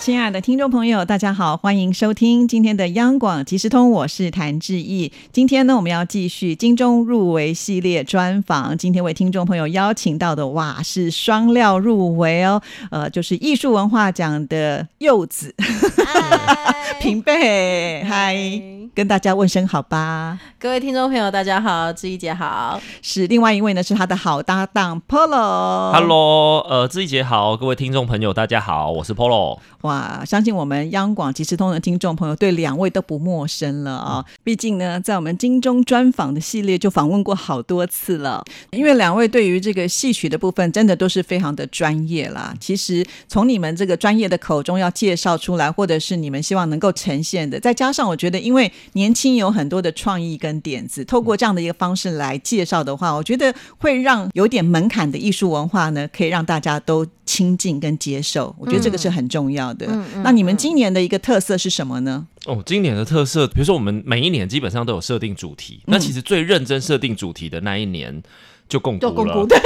亲爱的听众朋友，大家好，欢迎收听今天的央广即时通，我是谭志毅。今天呢，我们要继续金钟入围系列专访。今天为听众朋友邀请到的，哇，是双料入围哦，呃，就是艺术文化奖的柚子 平贝，嗨，跟大家问声好吧。各位听众朋友，大家好，志毅姐好。是另外一位呢，是他的好搭档 Polo。Hello，呃，志毅姐好，各位听众朋友大家好，我是 Polo。哇，相信我们央广即时通的听众朋友对两位都不陌生了啊、毕竟呢，在我们金钟专访的系列就访问过好多次了。因为两位对于这个戏曲的部分，真的都是非常的专业啦。其实从你们这个专业的口中要介绍出来，或者是你们希望能够呈现的，再加上我觉得，因为年轻有很多的创意跟点子，透过这样的一个方式来介绍的话，我觉得会让有点门槛的艺术文化呢，可以让大家都亲近跟接受。我觉得这个是很重要的。那你们今年的一个特色是什么呢？哦，今年的特色，比如说我们每一年基本上都有设定主题，那其实最认真设定主题的那一年就共读了。就共估对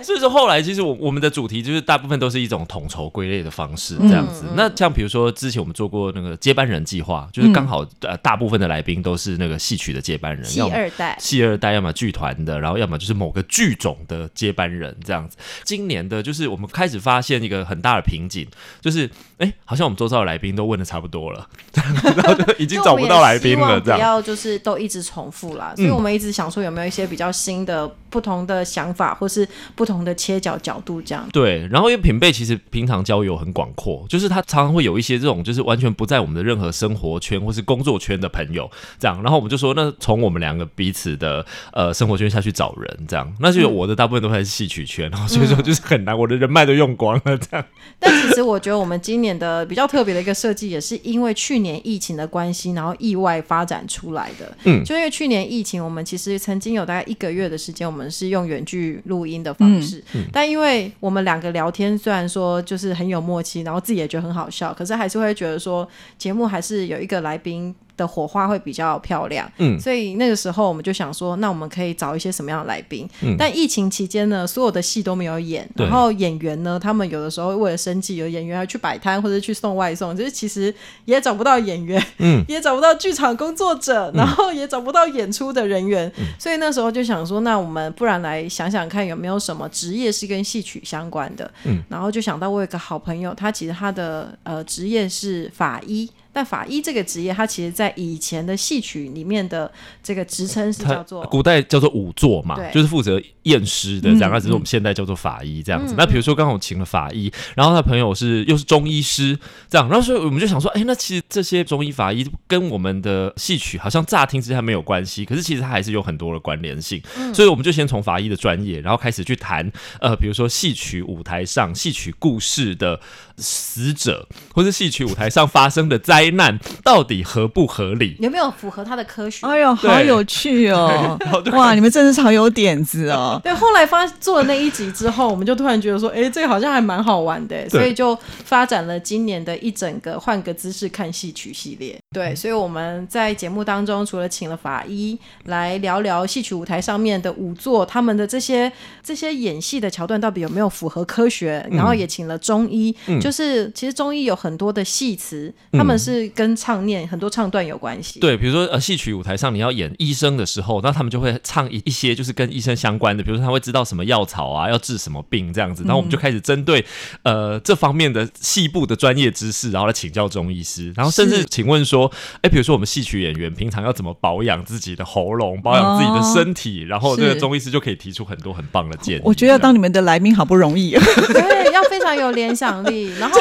所以说后来其实我我们的主题就是大部分都是一种统筹归类的方式这样子。那像比如说之前我们做过那个接班人计划，就是刚好呃大部分的来宾都是那个戏曲的接班人，戏二代戏二代，要么剧团的，然后要么就是某个剧种的接班人这样子。今年的就是我们开始发现一个很大的瓶颈，就是哎，好像我们周遭的来宾都问的差不多了，然后就已经找不到来宾了，这不样。要就是都一直重复啦，所以我们一直想说有没有一些比较新的、不同的想法，或是不同的切角角度这样。对，然后因为品贝其实平常交友很广阔，就是他常常会有一些这种就是完全不在我们的任何生活圈或是工作圈的朋友这样，然后我们就说那从我们两个彼此的呃生活圈下去找人这样，那就有我的大部分都还是戏曲圈，然后所以说就是很难，我的人脉都用光了这样。但其实我觉得我们今年的比较特别的一个设计，也是因为去年疫情的关系，然后意外发展出来的。嗯就因为去年疫情，我们其实曾经有大概一个月的时间，我们是用远距录音的方式。但因为我们两个聊天，虽然说就是很有默契，然后自己也觉得很好笑，可是还是会觉得说节目还是有一个来宾。的火花会比较漂亮，嗯。所以那个时候我们就想说，那我们可以找一些什么样的来宾？嗯。但疫情期间呢，所有的戏都没有演，然后演员呢，他们有的时候为了生计，有演员要去摆摊或者去送外送，就是其实也找不到演员，嗯，也找不到剧场工作者，然后也找不到演出的人员，嗯。所以那时候就想说，那我们不然来想想看有没有什么职业是跟戏曲相关的，嗯，然后就想到我有个好朋友，他其实他的呃职业是法医。但法医这个职业，它其实在以前的戏曲里面的这个职称是叫做古代叫做仵作嘛，就是负责验尸的这样，只是我们现在叫做法医这样子。嗯那比如说刚好请了法医，然后他朋友是又是中医师这样，然后所以我们就想说，哎，那其实这些中医法医跟我们的戏曲好像乍听之下没有关系，可是其实它还是有很多的关联性。嗯所以我们就先从法医的专业，然后开始去谈，呃，比如说戏曲舞台上戏曲故事的死者，或是戏曲舞台上发生的灾难，到底合不合理？有没有符合他的科学？哎呦，好有趣哦！哇，你们真的是好有点子哦。对，后来发做了那一集之后，我们就突然觉得说，哎，这个好像还蛮好玩的，所以就发展了今年的一整个换个姿势看戏曲系列。对，所以我们在节目当中，除了请了法医来聊聊戏曲舞台上面的舞作，他们的这些这些演戏的桥段到底有没有符合科学，然后也请了中医，就是其实中医有很多的戏词，他们是跟唱念很多唱段有关系。对，比如说呃，戏曲舞台上你要演医生的时候，那他们就会唱一一些就是跟医生相关的，比如说他会知道什么药草啊，要治什么病这样子，然后我们就开始针对呃这方面的细部的专业知识，然后来请教中医师，然后甚至请问说，哎，比如说我们戏曲演员平常要怎么保养自己的喉咙，保养自己的身体，然后这个中医师就可以提出很多很棒的建议。我觉得当你们的来宾好不容易，对，要非常有联想力。然后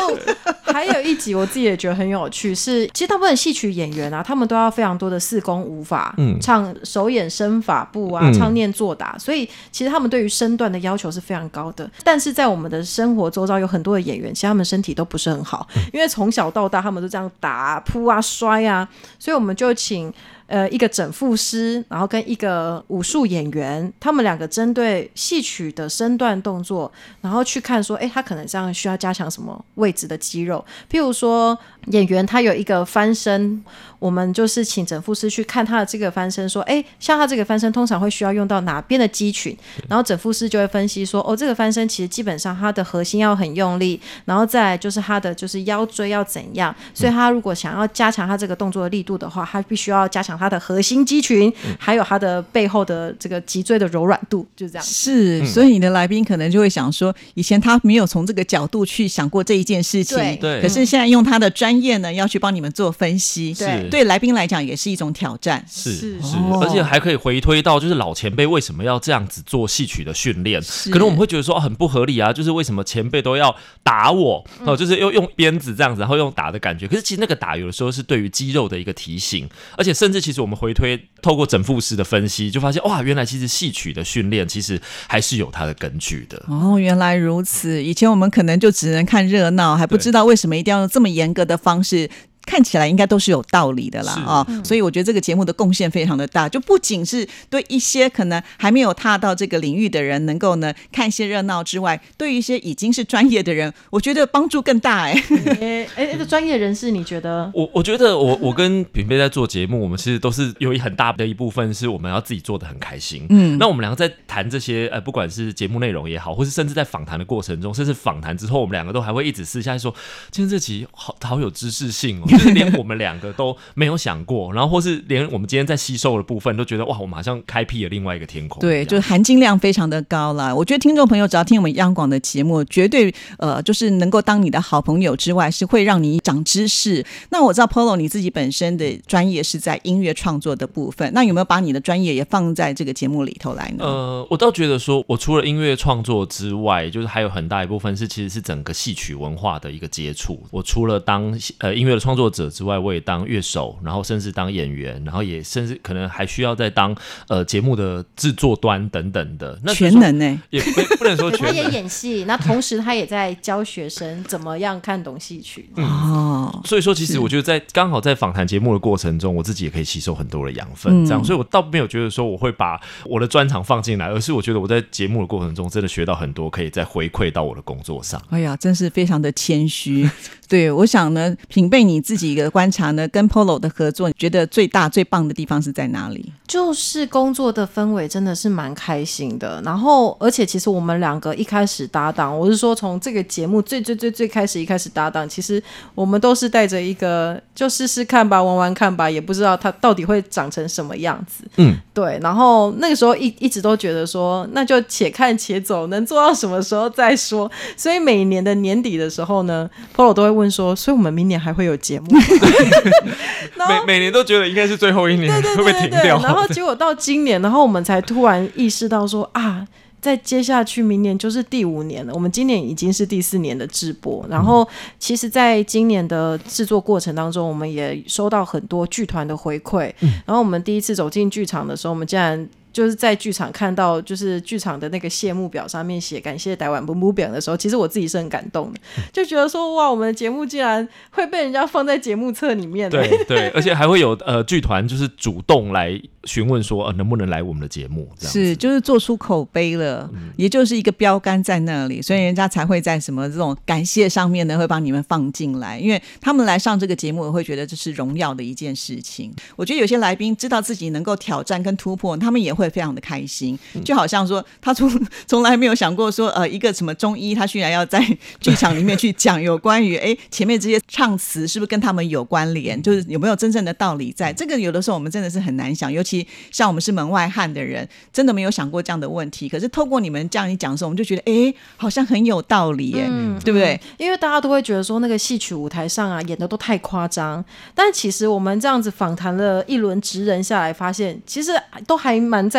还有一集我自己也觉得很有趣，是其实大部分戏曲演员啊，他们都要非常多的四功五法，嗯唱手眼身法步啊，嗯唱念做打，所以其实他们对于身段的要求是非常高的。但是在我们的生活周遭有很多的演员，其实他们身体都不是很好，因为从小到大他们都这样打啊、扑啊、摔啊，所以我们就请。呃一个整复师，然后跟一个武术演员，他们两个针对戏曲的身段动作，然后去看说，哎，他可能这样需要加强什么位置的肌肉，譬如说演员他有一个翻身。我们就是请整复师去看他的这个翻身，说，哎，像他这个翻身通常会需要用到哪边的肌群，然后整复师就会分析说，哦，这个翻身其实基本上他的核心要很用力，然后再就是他的就是腰椎要怎样，所以他如果想要加强他这个动作的力度的话，他必须要加强他的核心肌群，还有他的背后的这个脊椎的柔软度，就这样。是，所以你的来宾可能就会想说，以前他没有从这个角度去想过这一件事情，对，可是现在用他的专业呢，要去帮你们做分析，对。对来宾来讲也是一种挑战，是是，而且还可以回推到就是老前辈为什么要这样子做戏曲的训练？可能我们会觉得说很不合理啊，就是为什么前辈都要打我哦，就是用用鞭子这样子，然后用打的感觉。可是其实那个打有的时候是对于肌肉的一个提醒，而且甚至其实我们回推透过整复师的分析，就发现哇，原来其实戏曲的训练其实还是有它的根据的。哦，原来如此。以前我们可能就只能看热闹，还不知道为什么一定要用这么严格的方式。看起来应该都是有道理的啦啊，所以我觉得这个节目的贡献非常的大，就不仅是对一些可能还没有踏到这个领域的人能够呢看一些热闹之外，对于一些已经是专业的人，我觉得帮助更大哎。哎哎，那个专业人士你觉得？我我觉得我我跟品贝在做节目，我们其实都是有一很大的一部分是我们要自己做的很开心。嗯，那我们两个在谈这些呃，不管是节目内容也好，或是甚至在访谈的过程中，甚至访谈之后，我们两个都还会一直私下说，今天这集好好有知识性哦。就是连我们两个都没有想过，然后或是连我们今天在吸收的部分都觉得哇，我马上开辟了另外一个天空。对，就是含金量非常的高了。我觉得听众朋友只要听我们央广的节目，绝对呃就是能够当你的好朋友之外，是会让你长知识。那我知道 Polo 你自己本身的专业是在音乐创作的部分，那有没有把你的专业也放在这个节目里头来呢？呃，我倒觉得说，我除了音乐创作之外，就是还有很大一部分是其实是整个戏曲文化的一个接触。我除了当呃音乐的创作者之外，我也当乐手，然后甚至当演员，然后也甚至可能还需要再当呃节目的制作端等等的。那全能呢？也不 不能说全能。他也演戏，那同时他也在教学生怎么样看懂戏曲。哦，所以说其实我觉得在刚好在访谈节目的过程中，我自己也可以吸收很多的养分。这样，所以我倒没有觉得说我会把我的专长放进来，而是我觉得我在节目的过程中真的学到很多，可以再回馈到我的工作上。哎呀，真是非常的谦虚。对，我想呢，品贝你自己的观察呢，跟 Polo 的合作，你觉得最大最棒的地方是在哪里？就是工作的氛围真的是蛮开心的。然后，而且其实我们两个一开始搭档，我是说从这个节目最最最最开始一开始搭档，其实我们都是带着一个就试试看吧，玩玩看吧，也不知道它到底会长成什么样子。嗯，对。然后那个时候一一直都觉得说，那就且看且走，能做到什么时候再说。所以每年的年底的时候呢，Polo 都会。问说，所以我们明年还会有节目？每每年都觉得应该是最后一年，会不会停掉？然后结果到今年，然后我们才突然意识到说啊，在接下去明年就是第五年了。我们今年已经是第四年的直播，然后其实在今年的制作过程当中，我们也收到很多剧团的回馈。然后我们第一次走进剧场的时候，我们竟然。就是在剧场看到，就是剧场的那个谢幕表上面写“感谢台湾不不表”的时候，其实我自己是很感动的，就觉得说哇，我们的节目竟然会被人家放在节目册里面。对对，而且还会有呃剧团就是主动来询问说呃能不能来我们的节目，这样是就是做出口碑了，也就是一个标杆在那里，所以人家才会在什么这种感谢上面呢会把你们放进来，因为他们来上这个节目，我会觉得这是荣耀的一件事情。我觉得有些来宾知道自己能够挑战跟突破，他们也会。非常的开心，就好像说他从 从来没有想过说，呃，一个什么中医，他居然要在剧场里面去讲有关于，哎，前面这些唱词是不是跟他们有关联？就是有没有真正的道理在？这个有的时候我们真的是很难想，尤其像我们是门外汉的人，真的没有想过这样的问题。可是透过你们这样一讲的时候，我们就觉得，哎，好像很有道理，耶，对不对？因为大家都会觉得说，那个戏曲舞台上啊，演的都太夸张。但其实我们这样子访谈了一轮职人下来，发现其实都还蛮在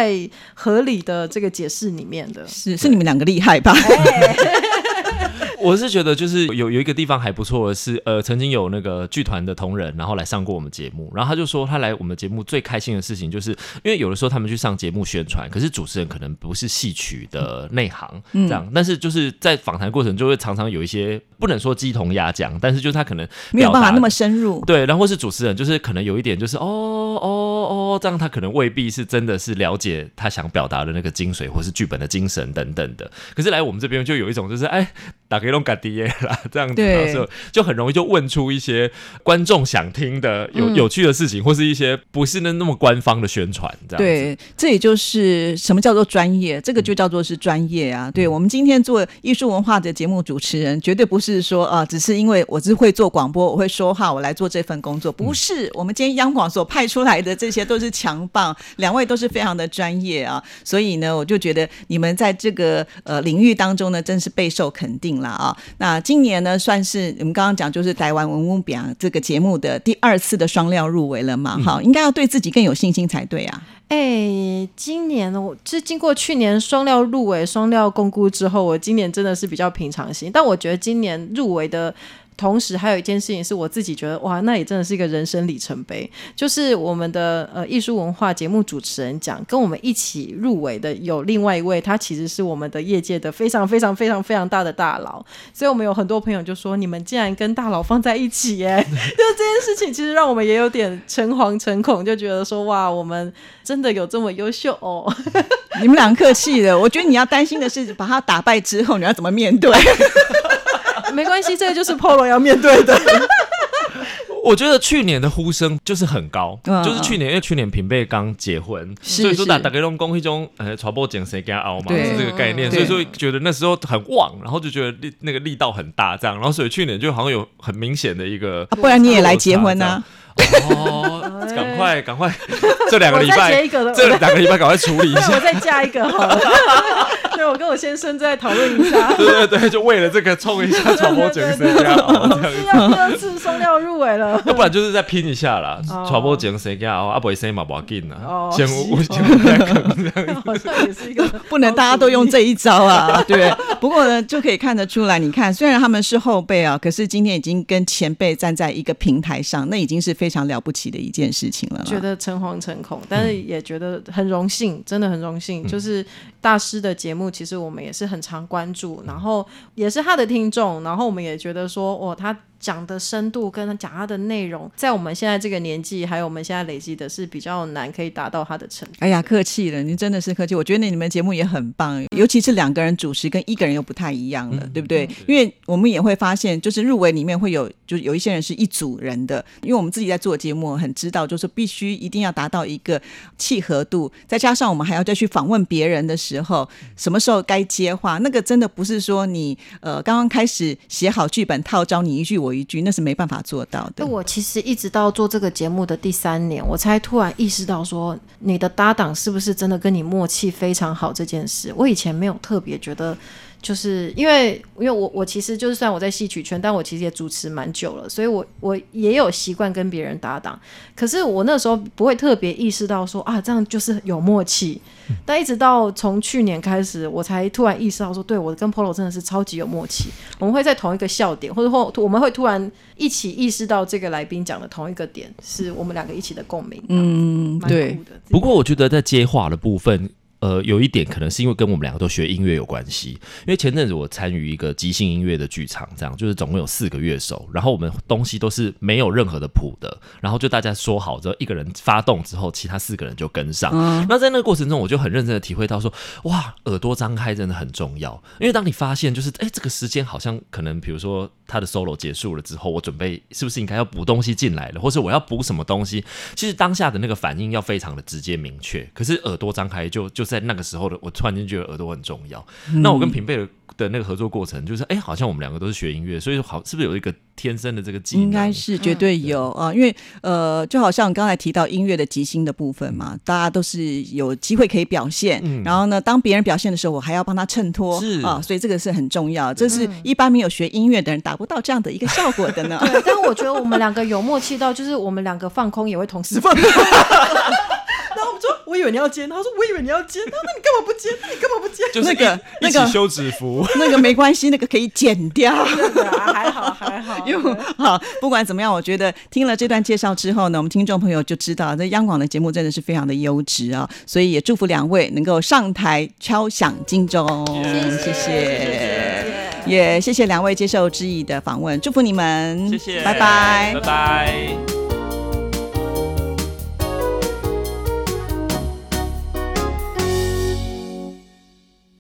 合理的这个解释里面的，是是你们两个厉害吧？我是觉得就是有有一个地方还不错的是，呃，曾经有那个剧团的同仁，然后来上过我们节目，然后他就说他来我们节目最开心的事情，就是因为有的时候他们去上节目宣传，可是主持人可能不是戏曲的内行，这样，但是就是在访谈过程就会常常有一些不能说鸡同鸭讲，但是就是他可能没有办法那么深入，对，然后是主持人就是可能有一点就是哦哦哦，这样他可能未必是真的是了解他想表达的那个精髓或是剧本的精神等等的，可是来我们这边就有一种就是哎。打给龙嘎迪耶啦，这样子，就就很容易就问出一些观众想听的有有趣的事情，或是一些不是那那么官方的宣传，这样对，这也就是什么叫做专业，这个就叫做是专业啊。对我们今天做艺术文化的节目主持人，绝对不是说啊，只是因为我只会做广播，我会说话，我来做这份工作，不是。我们今天央广所派出来的这些都是强棒，两位都是非常的专业啊，所以呢，我就觉得你们在这个呃领域当中呢，真是备受肯定。了啊，那今年呢，算是我们刚刚讲，就是台湾文物表这个节目的第二次的双料入围了嘛？好，应该要对自己更有信心才对啊。哎，今年我是经过去年双料入围、双料公估之后，我今年真的是比较平常心。但我觉得今年入围的。同时还有一件事情是我自己觉得哇，那也真的是一个人生里程碑，就是我们的呃艺术文化节目主持人奖跟我们一起入围的有另外一位，他其实是我们的业界的非常非常非常非常大的大佬，所以我们有很多朋友就说你们竟然跟大佬放在一起耶，就这件事情其实让我们也有点诚惶诚恐，就觉得说哇，我们真的有这么优秀哦？你们俩客气的，我觉得你要担心的是把他打败之后你要怎么面对。没关系，这个就是 Polo 要面对的。我觉得去年的呼声就是很高，就是去年因为去年平贝刚结婚，所以说打打给龙公一中呃传播讲谁给他熬嘛，是这个概念，所以说觉得那时候很旺，然后就觉得力那个力道很大，这样，然后所以去年就好像有很明显的一个，不然你也来结婚呢？哦，赶 快赶快，这两个礼拜，这两个礼拜赶快处理一下，我再加一个好了。对，我跟我先生在讨论一下。对对对，就为了这个冲一下传播奖谁家熬，这样第二次双料入围了。要不然就是再拼一下啦，传播奖谁家熬，阿伯先嘛不要紧啦，先无先 这样。好像也是一个，不能大家都用这一招啊，对。不过呢，就可以看得出来，你看，虽然他们是后辈啊，可是今天已经跟前辈站在一个平台上，那已经是非常了不起的一件事情了。觉得诚惶诚恐，但是也觉得很荣幸，真的很荣幸，就是大师的节目。其实我们也是很常关注，然后也是他的听众，然后我们也觉得说，哦，他。讲的深度跟讲他的内容，在我们现在这个年纪，还有我们现在累积的是比较难可以达到他的程度。哎呀，客气了，您真的是客气。我觉得你们节目也很棒，尤其是两个人主持跟一个人又不太一样了，对不对？因为我们也会发现，就是入围里面会有，就是有一些人是一组人的，因为我们自己在做节目，很知道就是必须一定要达到一个契合度，再加上我们还要再去访问别人的时候，什么时候该接话，那个真的不是说你呃刚刚开始写好剧本套招你一句我。一句那是没办法做到的。我其实一直到做这个节目的第三年，我才突然意识到说，你的搭档是不是真的跟你默契非常好这件事。我以前没有特别觉得。就是因为，因为我我其实就是算我在戏曲圈，但我其实也主持蛮久了，所以我我也有习惯跟别人搭档。可是我那时候不会特别意识到说啊，这样就是有默契。但一直到从去年开始，我才突然意识到说，对我跟 Polo 真的是超级有默契。我们会在同一个笑点，或者或我们会突然一起意识到这个来宾讲的同一个点，是我们两个一起的共鸣。嗯，对。不过我觉得在接话的部分。呃，有一点可能是因为跟我们两个都学音乐有关系，因为前阵子我参与一个即兴音乐的剧场，这样就是总共有四个乐手，然后我们东西都是没有任何的谱的，然后就大家说好之后，一个人发动之后，其他四个人就跟上。那在那个过程中，我就很认真的体会到说，哇，耳朵张开真的很重要，因为当你发现就是，哎，这个时间好像可能，比如说他的 solo 结束了之后，我准备是不是应该要补东西进来了，或是我要补什么东西，其实当下的那个反应要非常的直接明确，可是耳朵张开就就。在那个时候的我，突然间觉得耳朵很重要。那我跟平贝的的那个合作过程，就是哎，好像我们两个都是学音乐，所以好，是不是有一个天生的这个技能？应该是绝对有啊，因为呃，就好像刚才提到音乐的即兴的部分嘛，大家都是有机会可以表现。然后呢，当别人表现的时候，我还要帮他衬托，是啊，所以这个是很重要。这是一般没有学音乐的人达不到这样的一个效果的呢。对，但我觉得我们两个有默契到，就是我们两个放空也会同时放。然后我们说，我以为你要接，他说我以为你要接，他说那你干嘛不接？那你干嘛不接？就是那个一那个一起休止符。那个没关系，那个可以剪掉。还好还好。因为好，不管怎么样，我觉得听了这段介绍之后呢，我们听众朋友就知道，这央广的节目真的是非常的优质啊，所以也祝福两位能够上台敲响金钟，谢谢，也谢谢两位接受知意的访问，祝福你们，谢谢，拜拜拜。拜。